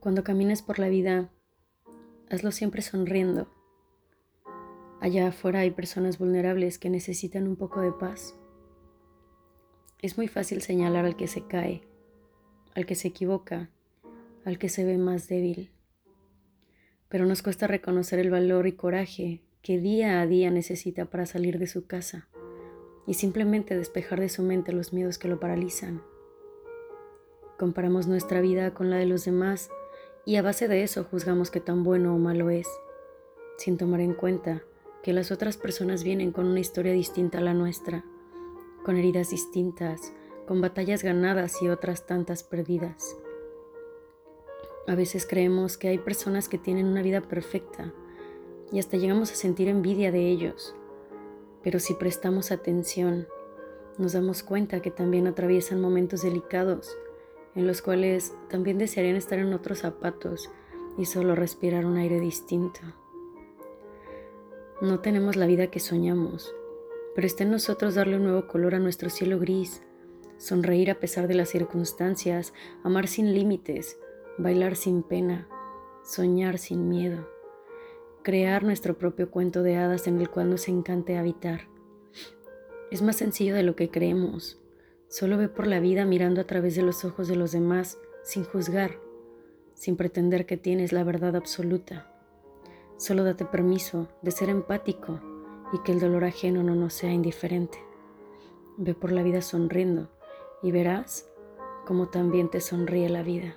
Cuando camines por la vida, hazlo siempre sonriendo. Allá afuera hay personas vulnerables que necesitan un poco de paz. Es muy fácil señalar al que se cae, al que se equivoca, al que se ve más débil. Pero nos cuesta reconocer el valor y coraje que día a día necesita para salir de su casa y simplemente despejar de su mente los miedos que lo paralizan. Comparamos nuestra vida con la de los demás y a base de eso juzgamos que tan bueno o malo es, sin tomar en cuenta que las otras personas vienen con una historia distinta a la nuestra, con heridas distintas, con batallas ganadas y otras tantas perdidas. A veces creemos que hay personas que tienen una vida perfecta y hasta llegamos a sentir envidia de ellos, pero si prestamos atención, nos damos cuenta que también atraviesan momentos delicados en los cuales también desearían estar en otros zapatos y solo respirar un aire distinto. No tenemos la vida que soñamos, pero está en nosotros darle un nuevo color a nuestro cielo gris, sonreír a pesar de las circunstancias, amar sin límites, bailar sin pena, soñar sin miedo, crear nuestro propio cuento de hadas en el cual nos encante habitar. Es más sencillo de lo que creemos. Solo ve por la vida mirando a través de los ojos de los demás, sin juzgar, sin pretender que tienes la verdad absoluta. Solo date permiso de ser empático y que el dolor ajeno no nos sea indiferente. Ve por la vida sonriendo y verás cómo también te sonríe la vida.